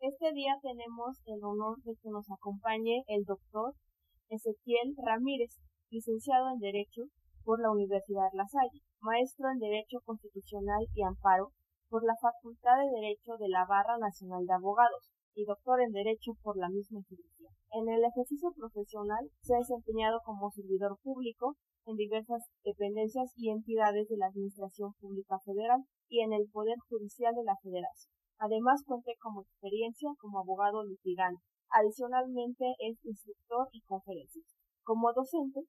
Este día tenemos el honor de que nos acompañe el doctor Ezequiel Ramírez, licenciado en Derecho por la Universidad La Salle, maestro en Derecho Constitucional y Amparo por la Facultad de Derecho de la Barra Nacional de Abogados y doctor en Derecho por la misma institución. En el ejercicio profesional se ha desempeñado como servidor público en diversas dependencias y entidades de la Administración Pública Federal y en el Poder Judicial de la Federación. Además cuenta como experiencia como abogado litigante. Adicionalmente es instructor y conferencista. Como docente,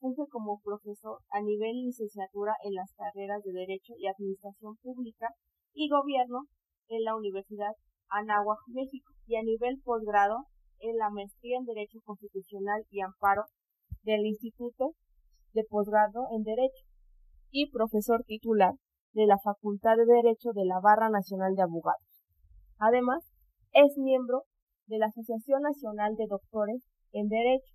funge como profesor a nivel licenciatura en las carreras de Derecho y Administración Pública y Gobierno en la Universidad Anáhuac, México, y a nivel posgrado en la maestría en Derecho Constitucional y Amparo del Instituto de Posgrado en Derecho y profesor titular de la Facultad de Derecho de la Barra Nacional de Abogados. Además, es miembro de la Asociación Nacional de Doctores en Derecho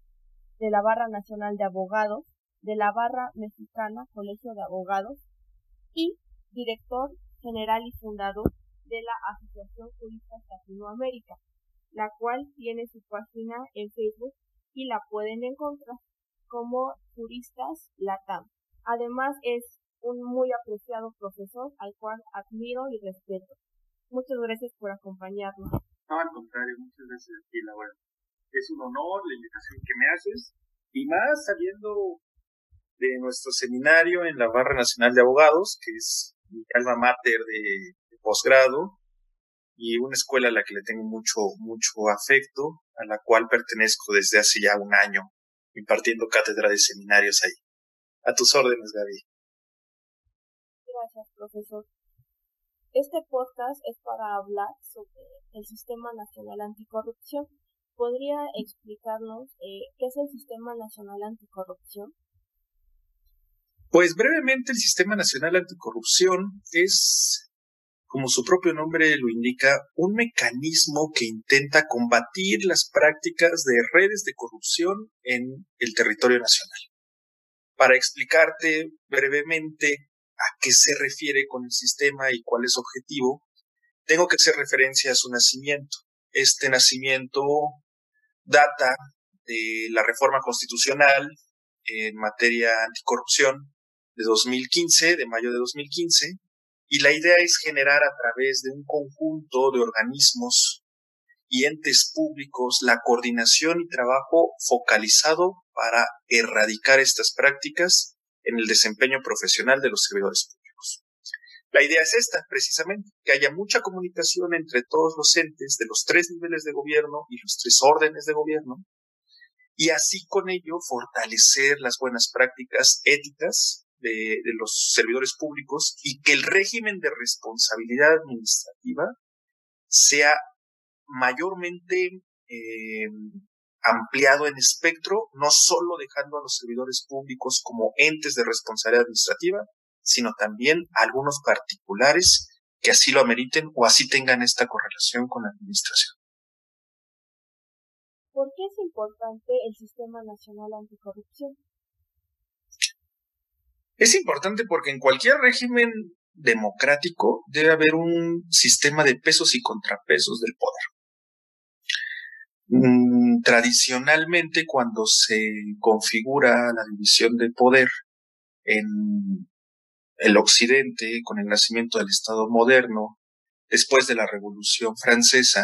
de la Barra Nacional de Abogados, de la Barra Mexicana Colegio de Abogados y director general y fundador de la Asociación Juristas Latinoamérica, la cual tiene su página en Facebook y la pueden encontrar como Juristas Latam. Además es un muy apreciado profesor al cual admiro y respeto. Muchas gracias por acompañarnos. No, al contrario, muchas gracias a ti, Laura es un honor la invitación que me haces y más saliendo de nuestro seminario en la Barra Nacional de Abogados, que es mi alma mater de, posgrado y una escuela a la que le tengo mucho, mucho afecto, a la cual pertenezco desde hace ya un año, impartiendo cátedra de seminarios ahí. A tus órdenes, Gaby. Gracias, profesor. Este podcast es para hablar sobre el Sistema Nacional Anticorrupción ¿Podría explicarnos eh, qué es el Sistema Nacional Anticorrupción? Pues brevemente el Sistema Nacional Anticorrupción es, como su propio nombre lo indica, un mecanismo que intenta combatir las prácticas de redes de corrupción en el territorio nacional. Para explicarte brevemente a qué se refiere con el sistema y cuál es su objetivo, tengo que hacer referencia a su nacimiento. Este nacimiento data de la reforma constitucional en materia anticorrupción de 2015, de mayo de 2015, y la idea es generar a través de un conjunto de organismos y entes públicos la coordinación y trabajo focalizado para erradicar estas prácticas en el desempeño profesional de los servidores públicos. La idea es esta, precisamente, que haya mucha comunicación entre todos los entes de los tres niveles de gobierno y los tres órdenes de gobierno, y así con ello fortalecer las buenas prácticas éticas de, los servidores públicos y que el régimen de responsabilidad administrativa sea mayormente eh, ampliado en espectro, no solo dejando a los servidores públicos como entes de responsabilidad administrativa, sino también algunos particulares que así lo ameriten o así tengan esta correlación con la administración. ¿Por qué es importante el Sistema Nacional Anticorrupción? Es importante porque en cualquier régimen democrático debe haber un sistema de pesos y contrapesos del poder. Mm, tradicionalmente, cuando se configura la división de poder en el Occidente, con el nacimiento del Estado moderno, después de la Revolución Francesa,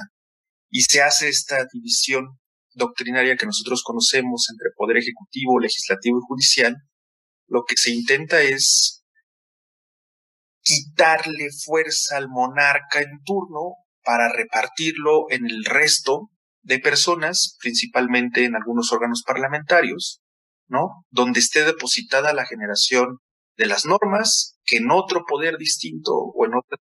y se hace esta división doctrinaria que nosotros conocemos entre poder ejecutivo, legislativo y judicial, lo que se intenta es quitarle fuerza al monarca en turno para repartirlo en el resto de personas, principalmente en algunos órganos parlamentarios, ¿no? Donde esté depositada la generación de las normas, que en otro poder distinto o en otras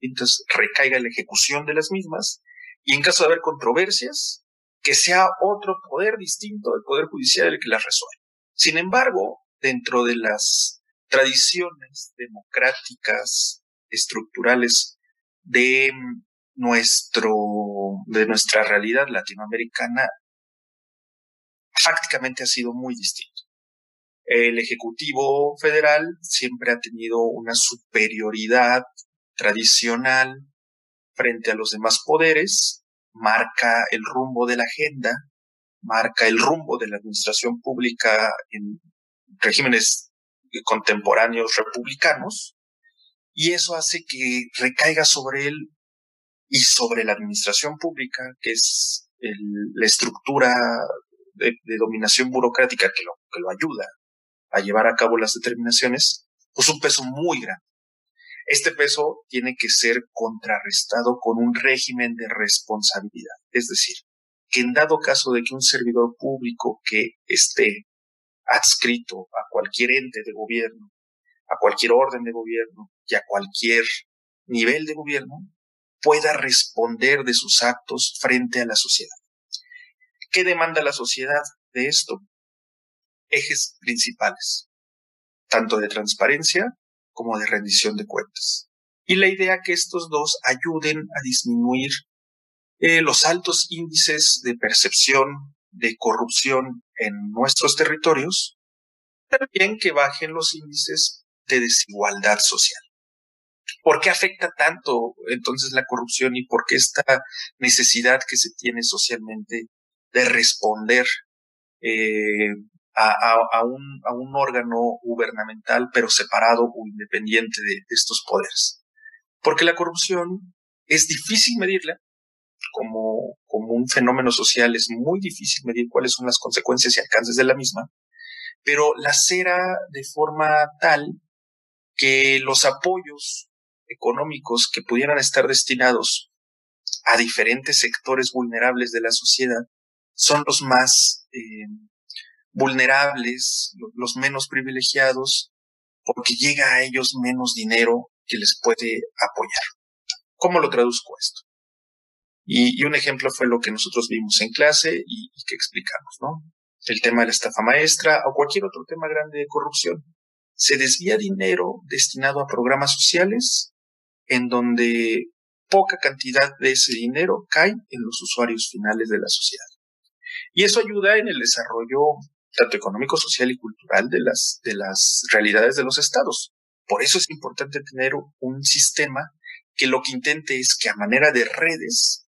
distintas recaiga la ejecución de las mismas, y en caso de haber controversias, que sea otro poder distinto del Poder Judicial el que las resuelva. Sin embargo, dentro de las tradiciones democráticas estructurales de nuestro de nuestra realidad latinoamericana prácticamente ha sido muy distinto. El Ejecutivo Federal siempre ha tenido una superioridad tradicional frente a los demás poderes, marca el rumbo de la agenda, marca el rumbo de la administración pública en regímenes contemporáneos republicanos, y eso hace que recaiga sobre él y sobre la administración pública, que es la estructura de, dominación burocrática que lo, que lo ayuda a llevar a cabo las determinaciones, pues un peso muy grande. Este peso tiene que ser contrarrestado con un régimen de responsabilidad. Es decir, que en dado caso de que un servidor público que esté adscrito a cualquier ente de gobierno, a cualquier orden de gobierno y a cualquier nivel de gobierno, pueda responder de sus actos frente a la sociedad. ¿Qué demanda la sociedad de esto? Ejes principales, tanto de transparencia como de rendición de cuentas. Y la idea que estos dos ayuden a disminuir eh, los altos índices de percepción de corrupción en nuestros territorios, también que bajen los índices de desigualdad social. ¿Por qué afecta tanto entonces la corrupción y por qué esta necesidad que se tiene socialmente de responder eh, a, un, órgano gubernamental, pero separado o independiente de, estos poderes. Porque la corrupción es difícil medirla, como, como un fenómeno social es muy difícil medir cuáles son las consecuencias y alcances de la misma, pero la cera de forma tal que los apoyos económicos que pudieran estar destinados a diferentes sectores vulnerables de la sociedad son los más eh, vulnerables, los menos privilegiados, porque llega a ellos menos dinero que les puede apoyar. ¿Cómo lo traduzco esto? Y, un ejemplo fue lo que nosotros vimos en clase y, que explicamos, ¿no? El tema de la estafa maestra o cualquier otro tema grande de corrupción. Se desvía dinero destinado a programas sociales en donde poca cantidad de ese dinero cae en los usuarios finales de la sociedad. Y eso ayuda en el desarrollo tanto económico, social y cultural de las, de las realidades de los estados. Por eso es importante tener un sistema que lo que intente es que a manera de redes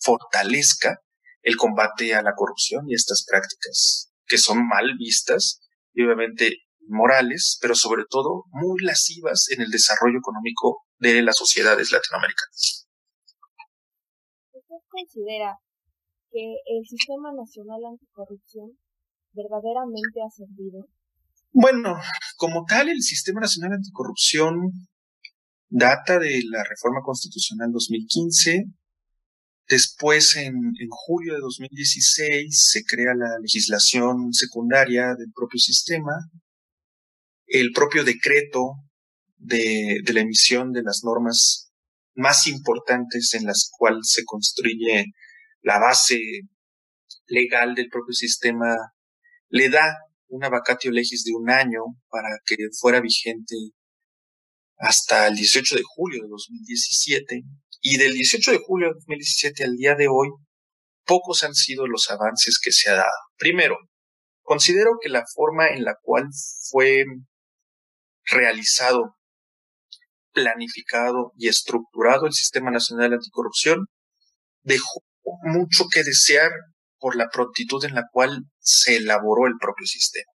fortalezca el combate a la corrupción y estas prácticas que son mal vistas y obviamente morales, pero sobre todo muy lascivas en el desarrollo económico de las sociedades latinoamericanas. ¿Usted considera que el Sistema Nacional Anticorrupción verdaderamente ha servido? Bueno, como tal, el Sistema Nacional Anticorrupción data de la reforma constitucional 2015. Después, en, julio de 2016, se crea la legislación secundaria del propio sistema. El propio decreto de, de la emisión de las normas más importantes en las cuales se construye la base legal del propio sistema le da una vacatio legis de un año para que fuera vigente hasta el 18 de julio de 2017 y del 18 de julio de 2017 al día de hoy pocos han sido los avances que se ha dado. Primero, considero que la forma en la cual fue realizado, planificado y estructurado el Sistema Nacional Anticorrupción dejó mucho que desear por la prontitud en la cual se elaboró el propio sistema.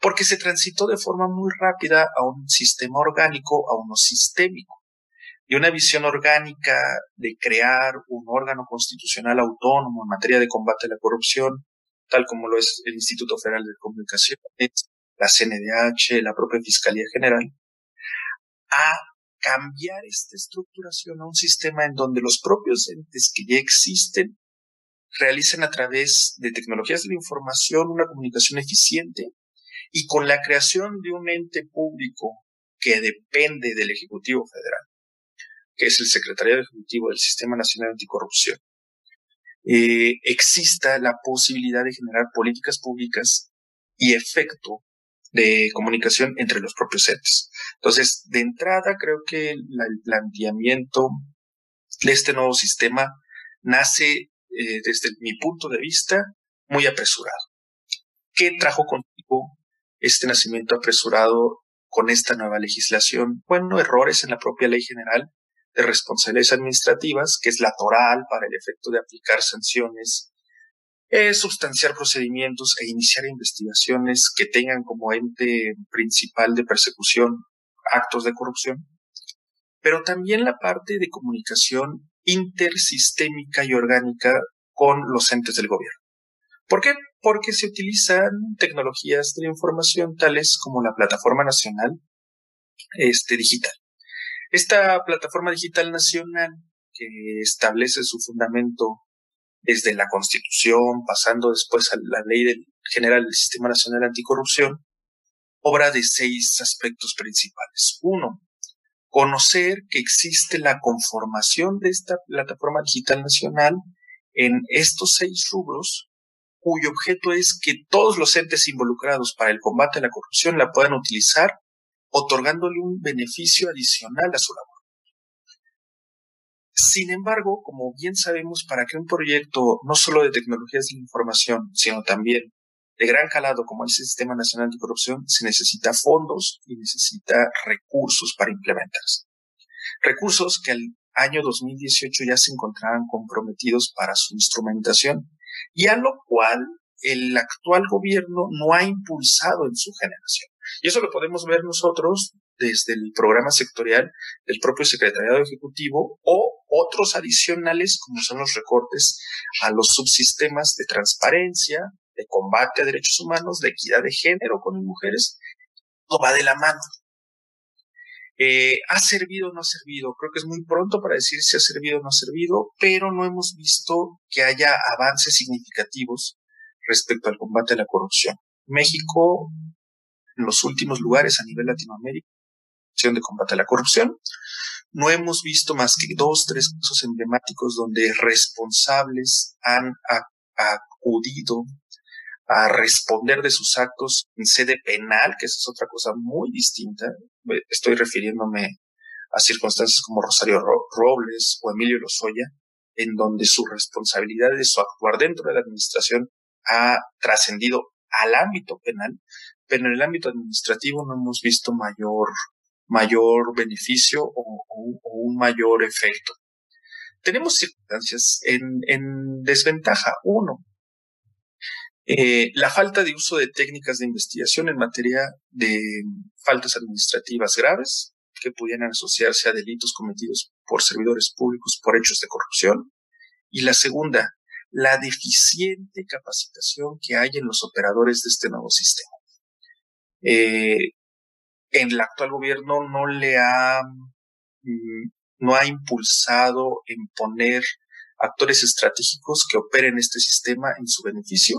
Porque se transitó de forma muy rápida a un sistema orgánico, a uno sistémico, y una visión orgánica de crear un órgano constitucional autónomo en materia de combate a la corrupción, tal como lo es el Instituto Federal de Comunicaciones, la CNDH, la propia Fiscalía General, a cambiar esta estructuración a un sistema en donde los propios entes que ya existen realicen a través de tecnologías de la información una comunicación eficiente y con la creación de un ente público que depende del Ejecutivo Federal, que es el Secretariado Ejecutivo del Sistema Nacional Anticorrupción, eh, exista la posibilidad de generar políticas públicas y efecto de comunicación entre los propios entes. Entonces, de entrada, creo que el planteamiento de este nuevo sistema nace eh, desde mi punto de vista, muy apresurado. ¿Qué trajo contigo este nacimiento apresurado con esta nueva legislación? Bueno, errores en la propia ley general de responsabilidades administrativas, que es la toral para el efecto de aplicar sanciones, es sustanciar procedimientos e iniciar investigaciones que tengan como ente principal de persecución actos de corrupción, pero también la parte de comunicación intersistémica y orgánica con los entes del gobierno. ¿Por qué? Porque se utilizan tecnologías de información tales como la plataforma nacional este, digital. Esta plataforma digital nacional que establece su fundamento desde la Constitución, pasando después a la Ley General del Sistema Nacional Anticorrupción, obra de seis aspectos principales. Uno, conocer que existe la conformación de esta plataforma digital nacional en estos seis rubros, cuyo objeto es que todos los entes involucrados para el combate a la corrupción la puedan utilizar, otorgándole un beneficio adicional a su labor. Sin embargo, como bien sabemos, para que un proyecto no solo de tecnologías de la información, sino también de gran calado como el Sistema Nacional de Corrupción, se necesita fondos y necesita recursos para implementarse. Recursos que al año 2018 ya se encontraban comprometidos para su instrumentación y a lo cual el actual gobierno no ha impulsado en su generación. Y eso lo podemos ver nosotros desde el programa sectorial del propio Secretariado Ejecutivo o otros adicionales como son los recortes a los subsistemas de transparencia, de combate a derechos humanos, de equidad de género con mujeres, todo va de la mano. Eh, ¿Ha servido o no ha servido? Creo que es muy pronto para decir si ha servido o no ha servido, pero no hemos visto que haya avances significativos respecto al combate a la corrupción. México, en los últimos lugares a nivel Latinoamérica, de combate a la corrupción. No hemos visto más que dos, tres casos emblemáticos donde responsables han acudido a responder de sus actos en sede penal, que esa es otra cosa muy distinta. Estoy refiriéndome a circunstancias como Rosario Robles o Emilio Lozoya, en donde su responsabilidad de su actuar dentro de la administración ha trascendido al ámbito penal, pero en el ámbito administrativo no hemos visto mayor mayor beneficio o, un mayor efecto. Tenemos circunstancias en, desventaja. Uno, eh, la falta de uso de técnicas de investigación en materia de faltas administrativas graves que pudieran asociarse a delitos cometidos por servidores públicos por hechos de corrupción. Y la segunda, la deficiente capacitación que hay en los operadores de este nuevo sistema. Eh, en el actual gobierno no le ha, mm, no ha impulsado en poner actores estratégicos que operen este sistema en su beneficio.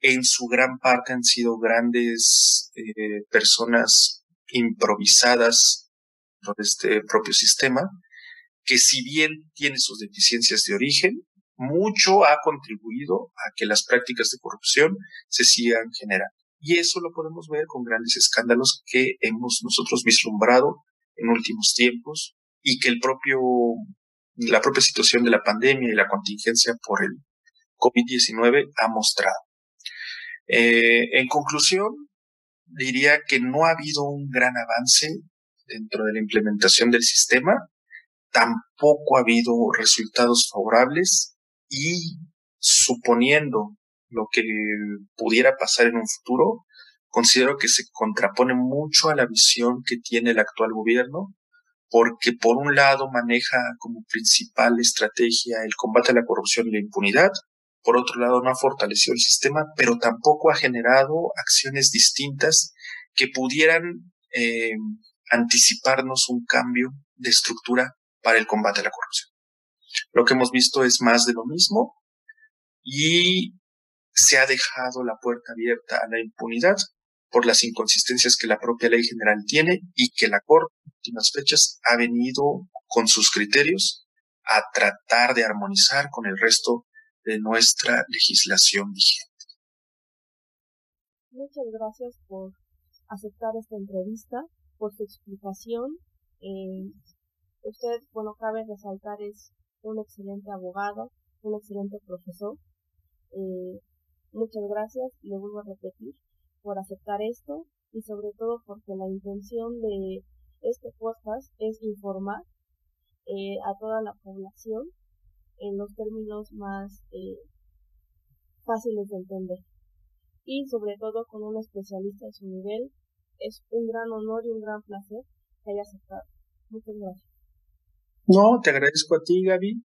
En su gran parte han sido grandes eh, personas improvisadas por este propio sistema, que si bien tiene sus deficiencias de origen, mucho ha contribuido a que las prácticas de corrupción se sigan generando. Y eso lo podemos ver con grandes escándalos que hemos nosotros vislumbrado en últimos tiempos y que el propio, la propia situación de la pandemia y la contingencia por el COVID-19 ha mostrado. Eh, en conclusión, diría que no ha habido un gran avance dentro de la implementación del sistema, tampoco ha habido resultados favorables y suponiendo lo que pudiera pasar en un futuro, considero que se contrapone mucho a la visión que tiene el actual gobierno, porque por un lado maneja como principal estrategia el combate a la corrupción y la impunidad, por otro lado no ha fortalecido el sistema, pero tampoco ha generado acciones distintas que pudieran eh, anticiparnos un cambio de estructura para el combate a la corrupción. Lo que hemos visto es más de lo mismo y se ha dejado la puerta abierta a la impunidad por las inconsistencias que la propia ley general tiene y que la Corte en últimas fechas ha venido con sus criterios a tratar de armonizar con el resto de nuestra legislación vigente. Muchas gracias por aceptar esta entrevista, por su explicación. Eh, usted, bueno, cabe resaltar, es un excelente abogado, un excelente profesor. Eh, Muchas gracias, le vuelvo a repetir, por aceptar esto y sobre todo porque la intención de este podcast es informar eh, a toda la población en los términos más eh, fáciles de entender. Y sobre todo con un especialista de su nivel, es un gran honor y un gran placer que haya aceptado. Muchas gracias. No, te agradezco a ti, Gaby.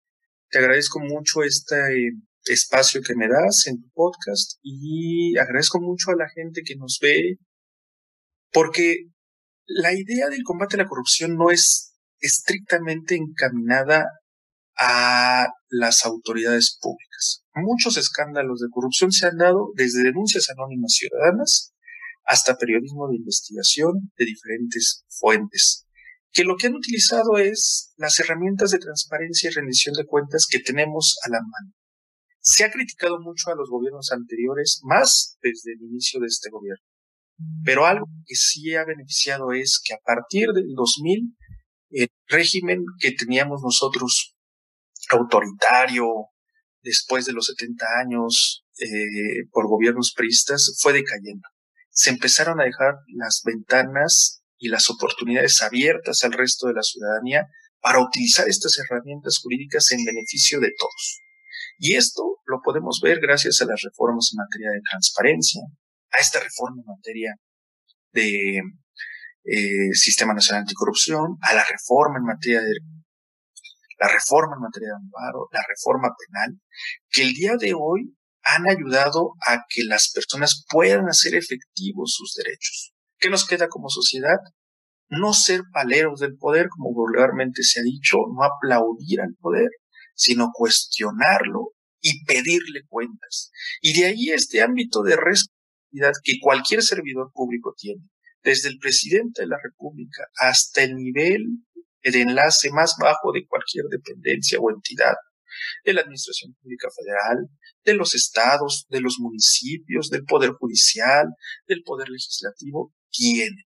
Te agradezco mucho este espacio que me das en tu podcast y agradezco mucho a la gente que nos ve porque la idea del combate a la corrupción no es estrictamente encaminada a las autoridades públicas. Muchos escándalos de corrupción se han dado desde denuncias anónimas ciudadanas hasta periodismo de investigación de diferentes fuentes, que lo que han utilizado es las herramientas de transparencia y rendición de cuentas que tenemos a la mano. Se ha criticado mucho a los gobiernos anteriores, más desde el inicio de este gobierno. Pero algo que sí ha beneficiado es que a partir del 2000, el régimen que teníamos nosotros autoritario, después de los 70 años eh, por gobiernos priistas, fue decayendo. Se empezaron a dejar las ventanas y las oportunidades abiertas al resto de la ciudadanía para utilizar estas herramientas jurídicas en beneficio de todos. Y esto lo podemos ver gracias a las reformas en materia de transparencia, a esta reforma en materia de eh, Sistema Nacional Anticorrupción, a la reforma en materia de la reforma en materia de amparo, la reforma penal, que el día de hoy han ayudado a que las personas puedan hacer efectivos sus derechos. ¿Qué nos queda como sociedad? No ser paleros del poder, como vulgarmente se ha dicho, no aplaudir al poder, sino cuestionarlo y pedirle cuentas. Y de ahí este ámbito de responsabilidad que cualquier servidor público tiene, desde el presidente de la República hasta el nivel de enlace más bajo de cualquier dependencia o entidad, de la Administración Pública Federal, de los estados, de los municipios, del Poder Judicial, del Poder Legislativo, tienen.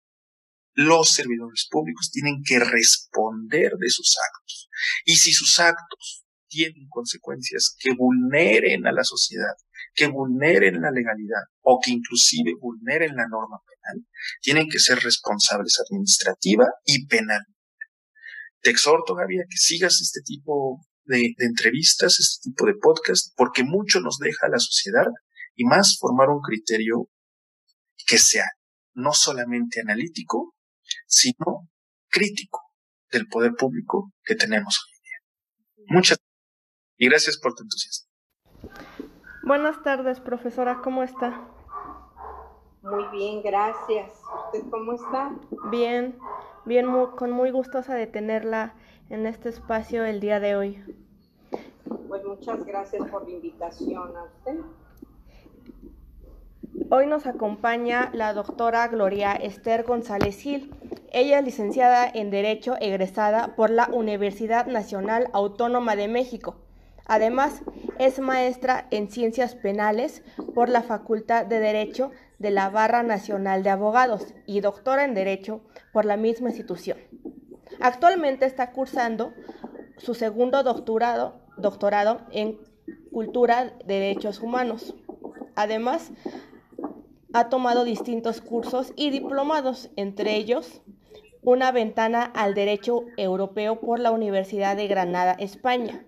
Los servidores públicos tienen que responder de sus actos. Y si sus actos tienen consecuencias que vulneren a la sociedad, que vulneren la legalidad o que inclusive vulneren la norma penal, tienen que ser responsables administrativa y penal. Te exhorto, Gaby, a que sigas este tipo de, entrevistas, este tipo de podcast, porque mucho nos deja la sociedad y más formar un criterio que sea no solamente analítico, sino crítico del poder público que tenemos hoy en día. Muchas y gracias por tu entusiasmo. Buenas tardes, profesora, ¿cómo está? Muy bien, gracias. ¿Usted cómo está? Bien, bien, con muy gustosa de tenerla en este espacio el día de hoy. Pues muchas gracias por la invitación a usted. Hoy nos acompaña la doctora Gloria Esther González Gil. Ella es licenciada en Derecho egresada por la Universidad Nacional Autónoma de México. Además, es maestra en Ciencias Penales por la Facultad de Derecho de la Barra Nacional de Abogados y doctora en Derecho por la misma institución. Actualmente está cursando su segundo doctorado, en Cultura de Derechos Humanos. Además, ha tomado distintos cursos y diplomados, entre ellos una ventana al derecho europeo por la Universidad de Granada, España,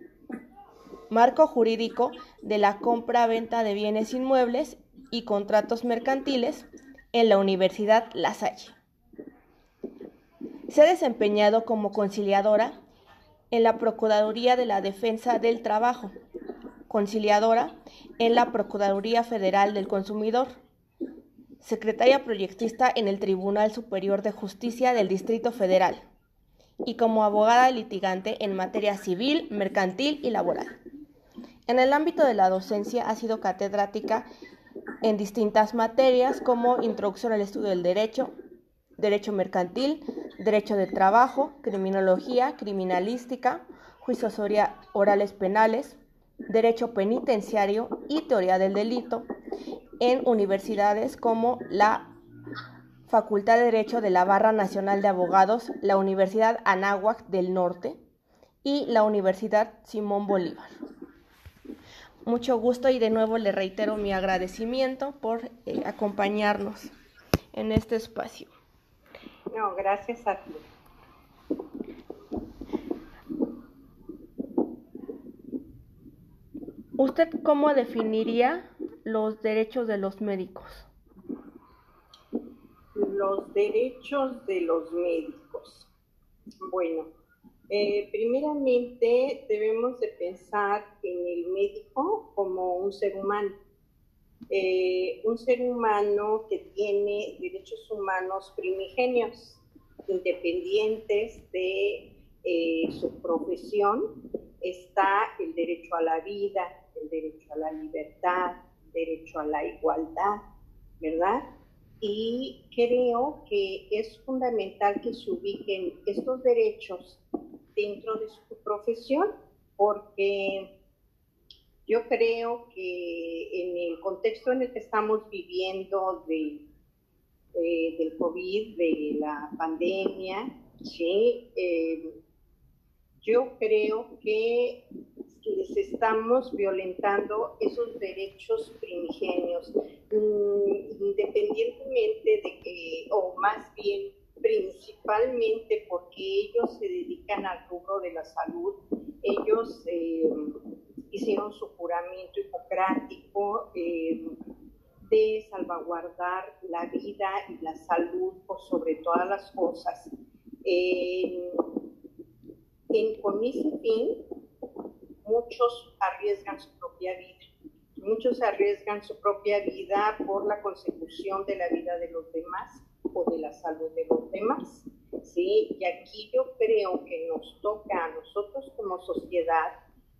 marco jurídico de la compra-venta de bienes inmuebles y contratos mercantiles en la Universidad La Salle. Se ha desempeñado como conciliadora en la Procuraduría de la Defensa del Trabajo, conciliadora en la Procuraduría Federal del Consumidor, secretaria proyectista en el Tribunal Superior de Justicia del Distrito Federal y como abogada litigante en materia civil, mercantil y laboral. En el ámbito de la docencia ha sido catedrática en distintas materias como Introducción al Estudio del Derecho, Derecho Mercantil, Derecho de Trabajo, Criminología, Criminalística, Juicios Orales Penales, Derecho Penitenciario y Teoría del Delito en universidades como la Facultad de Derecho de la Barra Nacional de Abogados, la Universidad Anáhuac del Norte y la Universidad Simón Bolívar mucho gusto y de nuevo le reitero mi agradecimiento por eh, acompañarnos en este espacio. No, gracias a ti. ¿Usted cómo definiría los derechos de los médicos? Los derechos de los médicos. Bueno, eh, primeramente debemos de pensar en el médico como un ser humano. Eh, un ser humano que tiene derechos humanos primigenios, independientes de eh, su profesión, está el derecho a la vida, el derecho a la libertad, el derecho a la igualdad, ¿verdad? Y creo que es fundamental que se ubiquen estos derechos dentro de su profesión, porque yo creo que en el contexto en el que estamos viviendo de, eh, del COVID, de la pandemia, ¿sí? Eh, yo creo que les estamos violentando esos derechos primigenios, independientemente de que, o más bien principalmente porque ellos se dedican al rubro de la salud, ellos eh, hicieron su juramento hipocrático eh, de salvaguardar la vida y la salud por sobre todas las cosas. Eh, con ese fin, muchos arriesgan su propia vida. Muchos arriesgan su propia vida por la consecución de la vida de los demás o de la salud de los demás. ¿sí? Y aquí yo creo que nos toca a nosotros como sociedad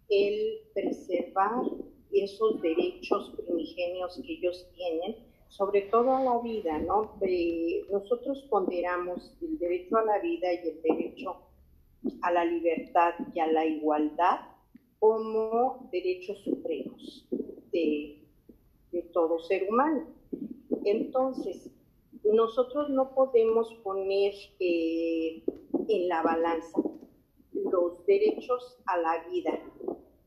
el preservar esos derechos primigenios que ellos tienen, sobre todo a la vida, ¿no? nosotros ponderamos el derecho a la vida y el derecho a la libertad y a la igualdad como derechos supremos de, todo ser humano. Entonces, nosotros no podemos poner eh, en la balanza los derechos a la vida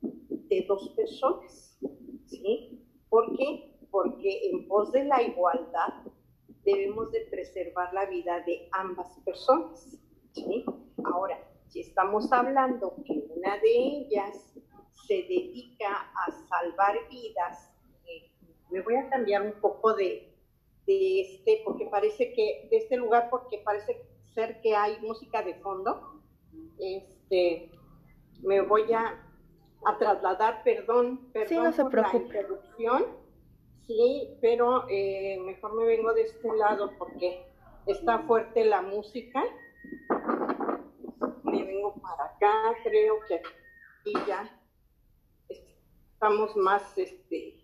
de dos personas, ¿sí? ¿Por qué? Porque en pos de la igualdad debemos de preservar la vida de ambas personas. Ahora, si estamos hablando que una de ellas se dedica a salvar vidas, eh, me voy a cambiar un poco de, de este, porque parece que, de este lugar, porque parece ser que hay música de fondo. Este, me voy a, a trasladar, perdón, perdón por la interrupción. Sí, pero eh, mejor me vengo de este lado porque está fuerte la música vengo para acá, creo que aquí ya estamos más, este,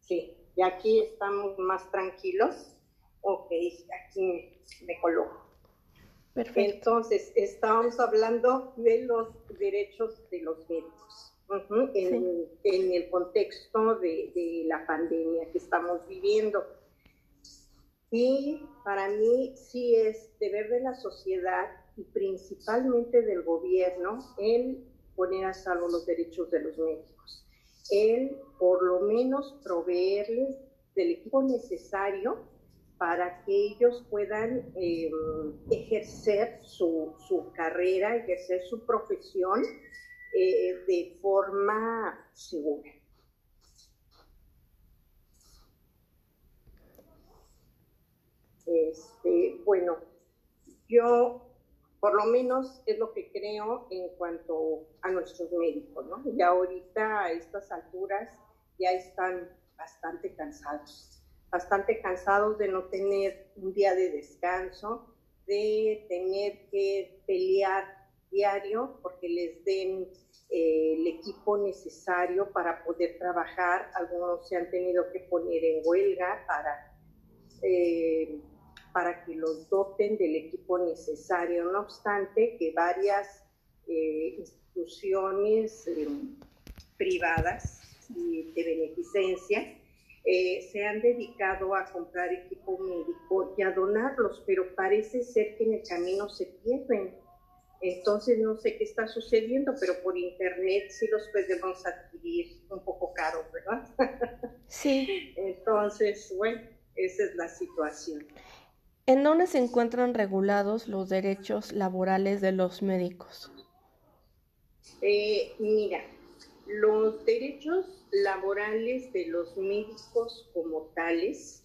sí, y aquí estamos más tranquilos. Ok, aquí me, coloco. Perfecto. Entonces, estábamos hablando de los derechos de los médicos en, el contexto de, de la pandemia que estamos viviendo. Y para mí sí es deber de la sociedad y principalmente del gobierno el poner a salvo los derechos de los médicos, el por lo menos proveerles del equipo necesario para que ellos puedan em, ejercer su, su, carrera, ejercer su profesión eh, de forma segura. Este, bueno, yo por lo menos es lo que creo en cuanto a nuestros médicos, ¿no? Ya ahorita a estas alturas ya están bastante cansados, bastante cansados de no tener un día de descanso, de tener que pelear diario porque les den eh, el equipo necesario para poder trabajar. Algunos se han tenido que poner en huelga para eh, para que los doten del equipo necesario. No obstante, que varias eh, instituciones eh, privadas y de beneficencia eh, se han dedicado a comprar equipo médico y a donarlos, pero parece ser que en el camino se pierden. Entonces no sé qué está sucediendo, pero por internet sí los podemos adquirir un poco caros, ¿verdad? Sí. Entonces, bueno, esa es la situación. ¿En dónde se encuentran regulados los derechos laborales de los médicos? Eh, mira, Los derechos laborales de los médicos como tales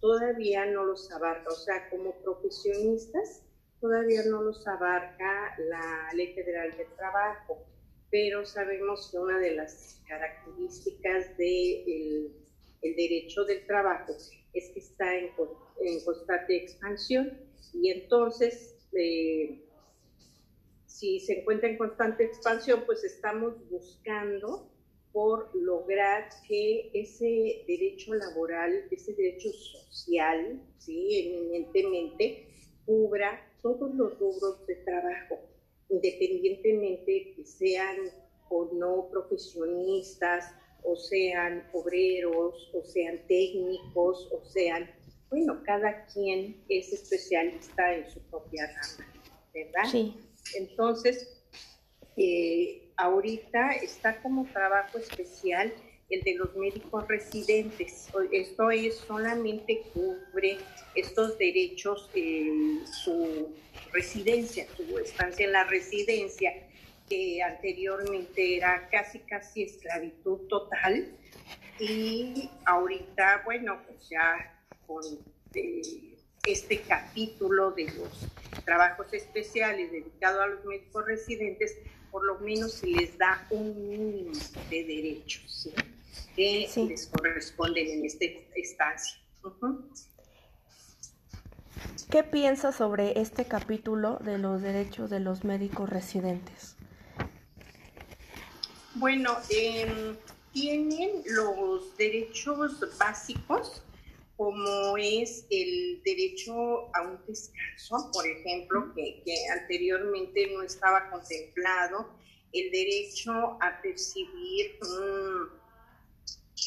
todavía no los abarca, o sea, como profesionistas todavía no los abarca la Ley Federal del Trabajo, pero sabemos que una de las características del de derecho del trabajo es que está en, constante expansión y entonces eh, si se encuentra en constante expansión, pues estamos buscando por lograr que ese derecho laboral, ese derecho social, ¿sí? eminentemente, cubra todos los rubros de trabajo, independientemente que sean o no profesionistas, o sean obreros, o sean técnicos, o sean, bueno, cada quien es especialista en su propia rama, ¿verdad? Sí. Entonces, eh, ahorita está como trabajo especial el de los médicos residentes. Esto es solamente cubre estos derechos en su residencia, su estancia en la residencia, que anteriormente era casi casi esclavitud total y ahorita, bueno, pues ya con eh, este capítulo de los trabajos especiales dedicados a los médicos residentes, por lo menos se les da un mínimo de derechos que les corresponden en esta estancia. ¿Qué piensa sobre este capítulo de los derechos de los médicos residentes? Bueno, em, tienen los derechos básicos como es el derecho a un descanso, por ejemplo, que, anteriormente no estaba contemplado, el derecho a percibir un,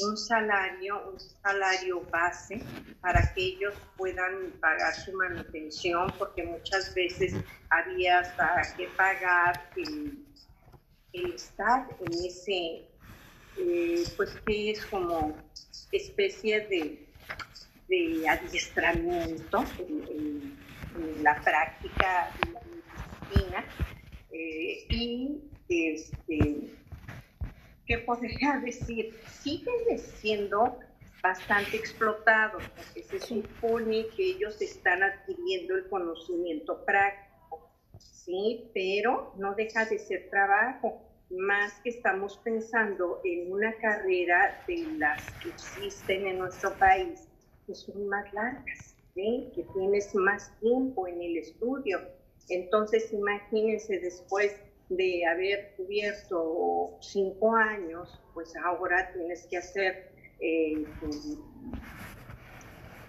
un, salario, un salario base para que ellos puedan pagar su manutención, porque muchas veces había hasta que pagar el, el estar en ese, eh, pues que es como especie de de adiestramiento en, la práctica de la medicina eh, y este, ¿qué podría decir? Siguen siendo bastante explotados porque se supone que ellos están adquiriendo el conocimiento práctico, ¿sí? Pero no deja de ser trabajo, más que estamos pensando en una carrera de las que existen en nuestro país que son más largas, que tienes más tiempo en el estudio. Entonces, imagínense después de haber cubierto cinco años, pues ahora tienes que hacer eh,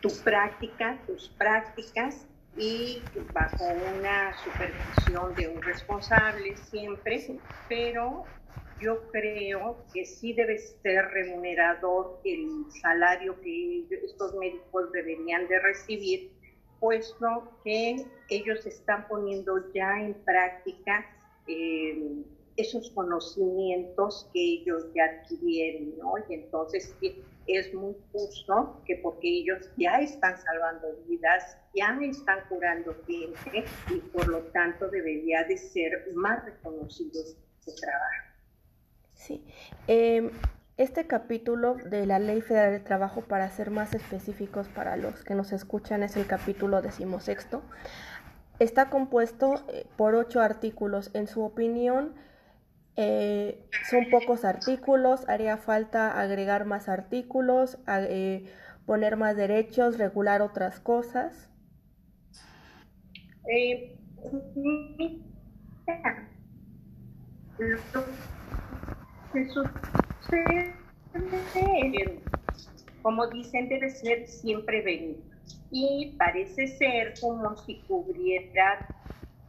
tu, práctica, tus prácticas y bajo una supervisión de un responsable siempre, pero yo creo que sí debe ser remunerador el salario que estos médicos deberían de recibir, puesto que ellos están poniendo ya en práctica eh, esos conocimientos que ellos ya adquirieron, ¿no? Y entonces es muy justo que porque ellos ya están salvando vidas, ya están curando gente y por lo tanto debería de ser más reconocidos su trabajo. Sí. Em, este capítulo de la Ley Federal de Trabajo, para ser más específicos para los que nos escuchan, es el capítulo decimosexto. Está compuesto eh, por ocho artículos. En su opinión, eh, son pocos artículos, haría falta agregar más artículos, eh, poner más derechos, regular otras cosas. Como dicen, debe ser siempre venido. Y parece ser como si cubriera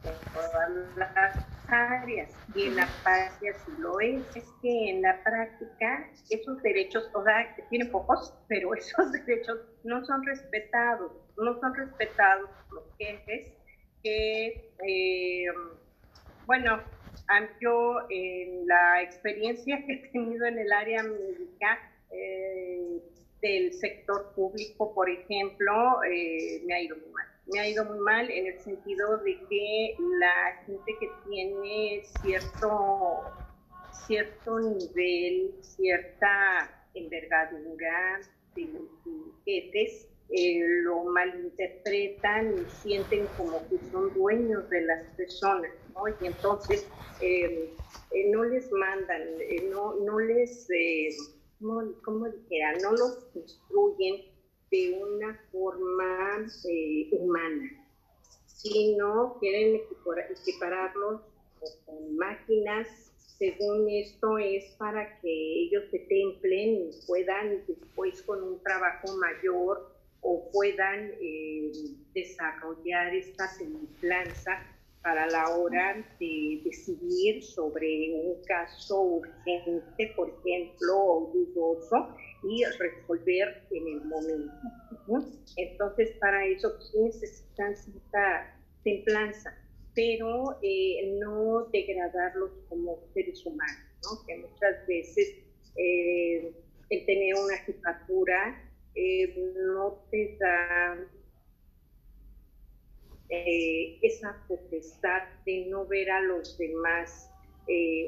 todas las áreas. Y en la práctica sí lo es. Es que en la práctica esos derechos, o sea, tienen pocos, pero esos derechos no son respetados. No son respetados por los jefes que, eh, bueno, yo, en la experiencia que he tenido en el área médica, eh, del sector público, por ejemplo, eh, me ha ido muy mal. Me ha ido muy mal en el sentido de que la gente que tiene cierto cierto nivel, cierta envergadura juguetes, eh, lo malinterpretan y sienten como que son dueños de las personas, ¿no? Y entonces eh, eh, no les mandan, no, no les, ¿cómo, dijera? No los instruyen de una forma humana, sino quieren equipararlos con máquinas según esto es para que ellos se templen y puedan después con un trabajo mayor o puedan eh, desarrollar esta semblanza para la hora de decidir sobre un caso urgente, por ejemplo, o dudoso, y resolver en el momento. Entonces, para eso necesitan cierta templanza pero eh, no degradarlos como seres humanos, ¿no? que muchas veces eh, el tener una jefatura eh, no te da esa potestad de no ver a los demás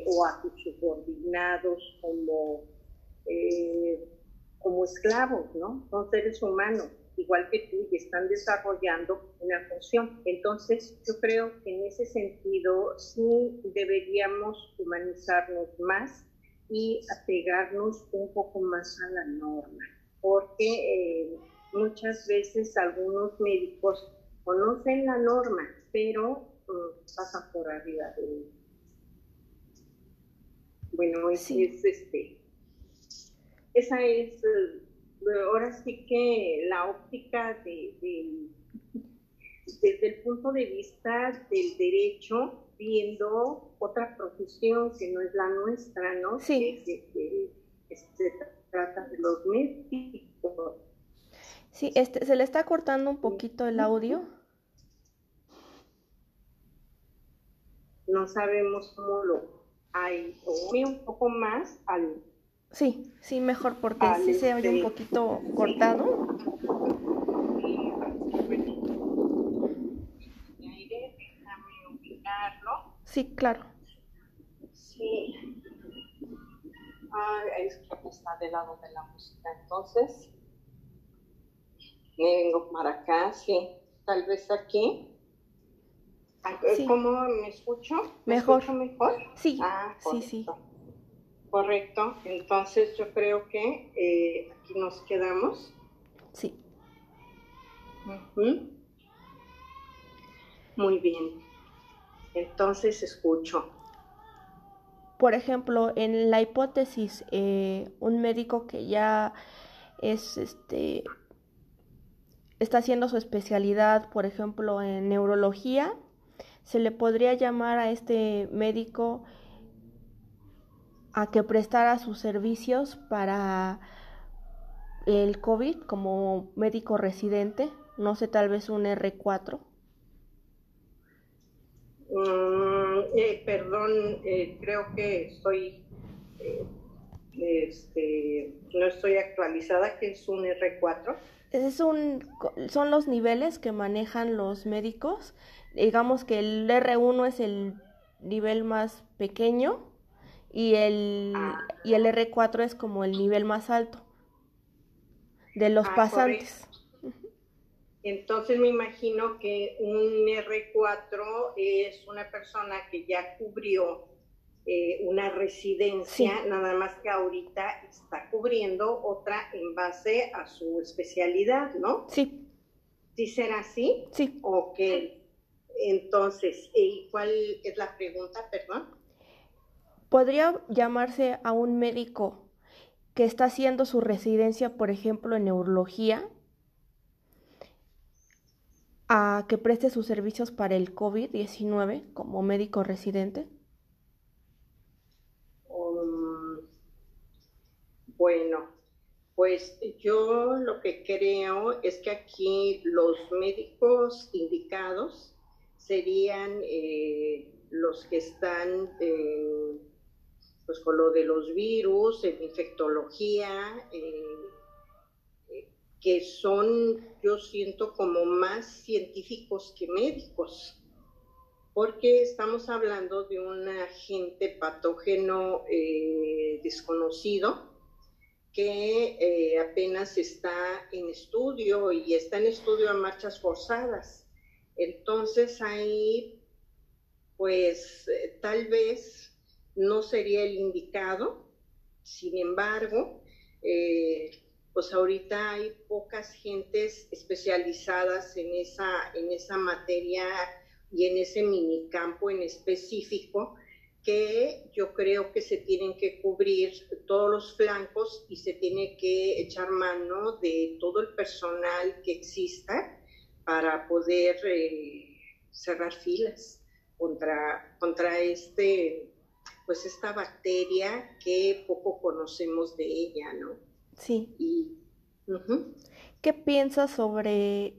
o a tus subordinados como, como esclavos, ¿no? Son seres humanos igual que tú, y están desarrollando una función. Entonces, yo creo que en ese sentido sí deberíamos humanizarnos más y apegarnos un poco más a la norma, porque eh, muchas veces algunos médicos conocen la norma, pero mm, pasan por arriba de. Bueno, es, es este, esa es ahora sí que la óptica de, desde el punto de vista del derecho, viendo otra profesión que no es la nuestra, ¿no? Sí. Que, se trata de los médicos. Sí, este, se le está cortando un poquito el audio. No sabemos cómo lo hay, o un poco más al Sí, sí, mejor porque sí se oye un poquito cortado. Sí, claro. Sí. Ah, es que está del lado de la música. Entonces, me vengo para acá, sí. Tal vez aquí. ¿Cómo me escucho? mejor. Escucho mejor? Sí, ah, sí, sí. Correcto, entonces yo creo que eh, aquí nos quedamos. Sí. Muy bien. Entonces escucho. Por ejemplo, en la hipótesis, eh, un médico que ya es este está haciendo su especialidad, por ejemplo, en neurología, se le podría llamar a este médico a que prestara sus servicios para el COVID como médico residente, no sé, tal vez un R4. Mm, eh, perdón, eh, creo que estoy, eh, este, no estoy actualizada, que es un R4. Es un, son los niveles que manejan los médicos. Digamos que el R1 es el nivel más pequeño y el, y el R4 es como el nivel más alto de los ah, pasantes. Entonces me imagino que un R4 es una persona que ya cubrió eh, una residencia, nada más que ahorita está cubriendo otra en base a su especialidad, ¿no? Sí. ¿Sí será así? Sí. Ok. Entonces, ¿y cuál es la pregunta, perdón? Podría llamarse a un médico que está haciendo su residencia, por ejemplo, en neurología, a que preste sus servicios para el COVID-19 como médico residente? Bueno, pues yo lo que creo es que aquí los médicos indicados serían eh, los que están en pues con lo de los virus, en infectología, eh, que son, yo siento, como más científicos que médicos. porque estamos hablando de un agente patógeno eh, desconocido que eh, apenas está en estudio y está en estudio a marchas forzadas. Entonces ahí, pues eh, tal vez no sería el indicado, sin embargo, pues ahorita hay pocas gentes especializadas en esa, en esa materia y en ese minicampo en específico que yo creo que se tienen que cubrir todos los flancos y se tiene que echar mano de todo el personal que exista para poder eh, cerrar filas contra, contra este, pues esta bacteria que poco conocemos de ella, ¿no? Sí. ¿Qué piensas sobre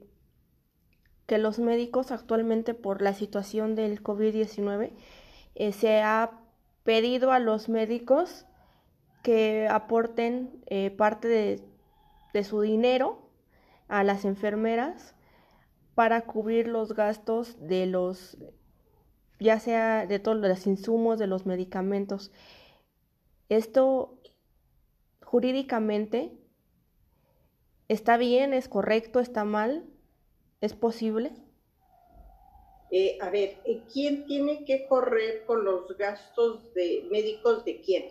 que los médicos actualmente por la situación del COVID-19 eh, se ha pedido a los médicos que aporten eh, parte de, de, su dinero a las enfermeras para cubrir los gastos de los, ya sea de todos los insumos, de los medicamentos. Esto jurídicamente está bien, es correcto, está mal. ¿Es posible? Eh, a ver, ¿quién tiene que correr con los gastos de médicos de quién?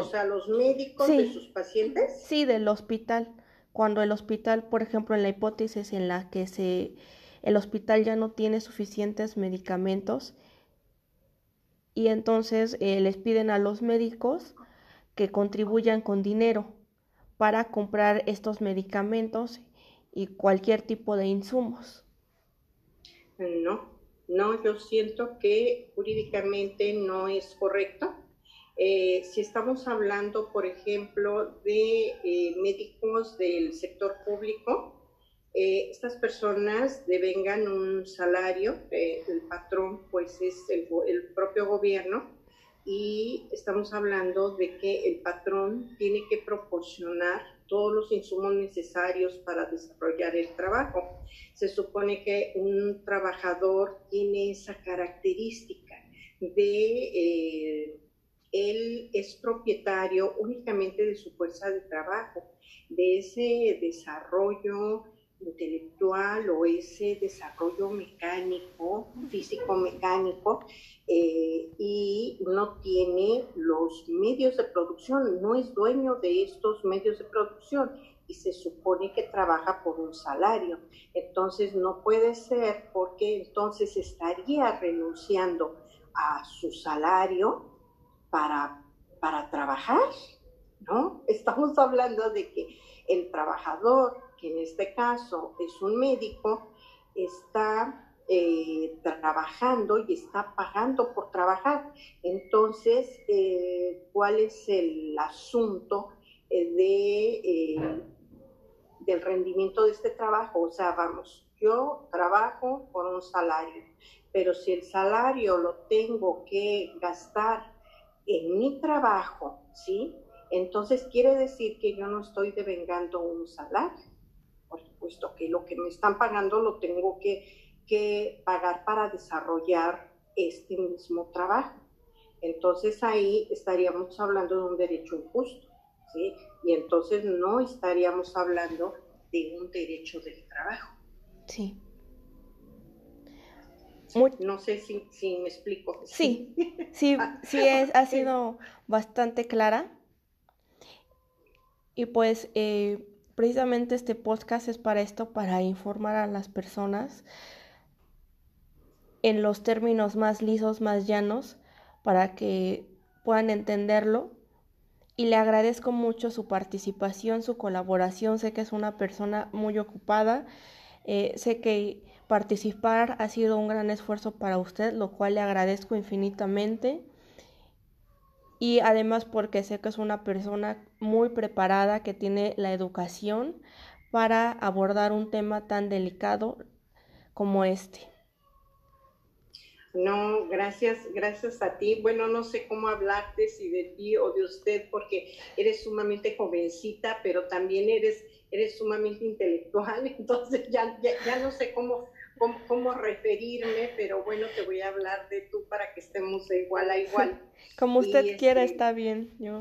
o sea, los médicos de sus pacientes. Sí, del hospital. Cuando el hospital, por ejemplo, en la hipótesis en la que se el hospital ya no tiene suficientes medicamentos y entonces eh, les piden a los médicos que contribuyan con dinero para comprar estos medicamentos y cualquier tipo de insumos. No, no, yo siento que jurídicamente no es correcto. Eh, si estamos hablando, por ejemplo, de eh, médicos del sector público, eh, estas personas devengan un salario, el patrón pues es el, el propio gobierno, y estamos hablando de que el patrón tiene que proporcionar todos los insumos necesarios para desarrollar el trabajo. Se supone que un trabajador tiene esa característica de eh, él es propietario únicamente de su fuerza de trabajo, de ese desarrollo intelectual o ese desarrollo mecánico, físico-mecánico, eh, y no tiene los medios de producción, no es dueño de estos medios de producción y se supone que trabaja por un salario. Entonces no puede ser porque entonces estaría renunciando a su salario para, para trabajar, ¿no? Estamos hablando de que el trabajador que en este caso es un médico, está eh, trabajando y está pagando por trabajar. Entonces, eh, ¿cuál es el asunto eh, de, del rendimiento de este trabajo? O sea, vamos, yo trabajo por un salario, pero si el salario lo tengo que gastar en mi trabajo, ¿sí? Entonces quiere decir que yo no estoy devengando un salario por supuesto que lo que me están pagando lo tengo que, que pagar para desarrollar este mismo trabajo. Entonces ahí estaríamos hablando de un derecho injusto, ¿sí? Y entonces no estaríamos hablando de un derecho del trabajo. Sí. No sé si, si, me explico. Sí, sí, sí es, ha sido bastante clara. Y pues eh, Precisamente este podcast es para esto, para informar a las personas en los términos más lisos, más llanos, para que puedan entenderlo. Y le agradezco mucho su participación, su colaboración. Sé que es una persona muy ocupada. Eh, sé que participar ha sido un gran esfuerzo para usted, lo cual le agradezco infinitamente y además porque sé que es una persona muy preparada que tiene la educación para abordar un tema tan delicado como este. No, gracias, gracias a ti. Bueno, no sé cómo hablarte, si de ti o de usted, porque eres sumamente jovencita, pero también eres, eres sumamente intelectual, entonces ya, ya, no sé cómo, cómo, referirme, pero bueno, te voy a hablar de tú para que estemos de igual a igual. Como usted quiera, este, está bien. Yo.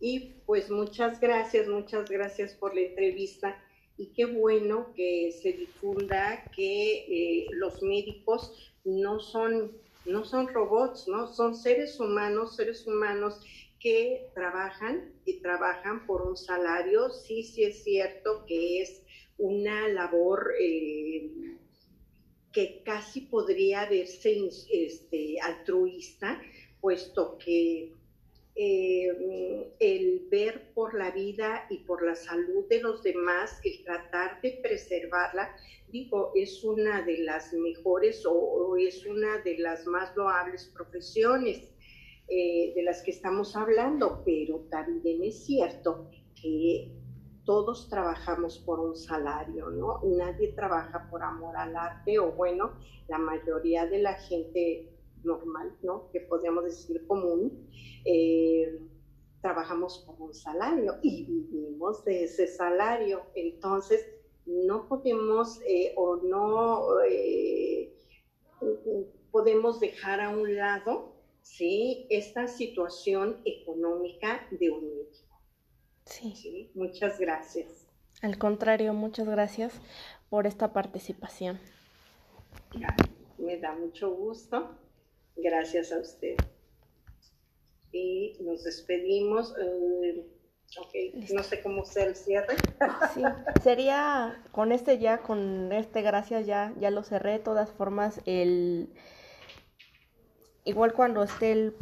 Y pues muchas gracias, muchas gracias por la entrevista y qué bueno que se difunda que eh, los médicos no son, no son robots, ¿no? Son seres humanos, seres humanos que trabajan y trabajan por un salario. Sí, sí es cierto que es una labor eh, que casi podría verse este, altruista, puesto que eh, el ver por la vida y por la salud de los demás, el tratar de preservarla, digo, es una de las mejores o, es una de las más loables profesiones eh, de las que estamos hablando, pero también es cierto que todos trabajamos por un salario, ¿no? Nadie trabaja por amor al arte o bueno, la mayoría de la gente normal, ¿no? Que podríamos decir común, eh, trabajamos por un salario y vivimos de ese salario. Entonces, no podemos eh, o no eh, podemos dejar a un lado, ¿sí? Esta situación económica de un Sí. Muchas gracias. Al contrario, muchas gracias por esta participación. Me da mucho gusto. Gracias a usted. Y nos despedimos. Eh, no sé cómo sea el cierre. Sí, sería con este ya, con este gracias ya, ya lo cerré. De todas formas, el igual cuando esté el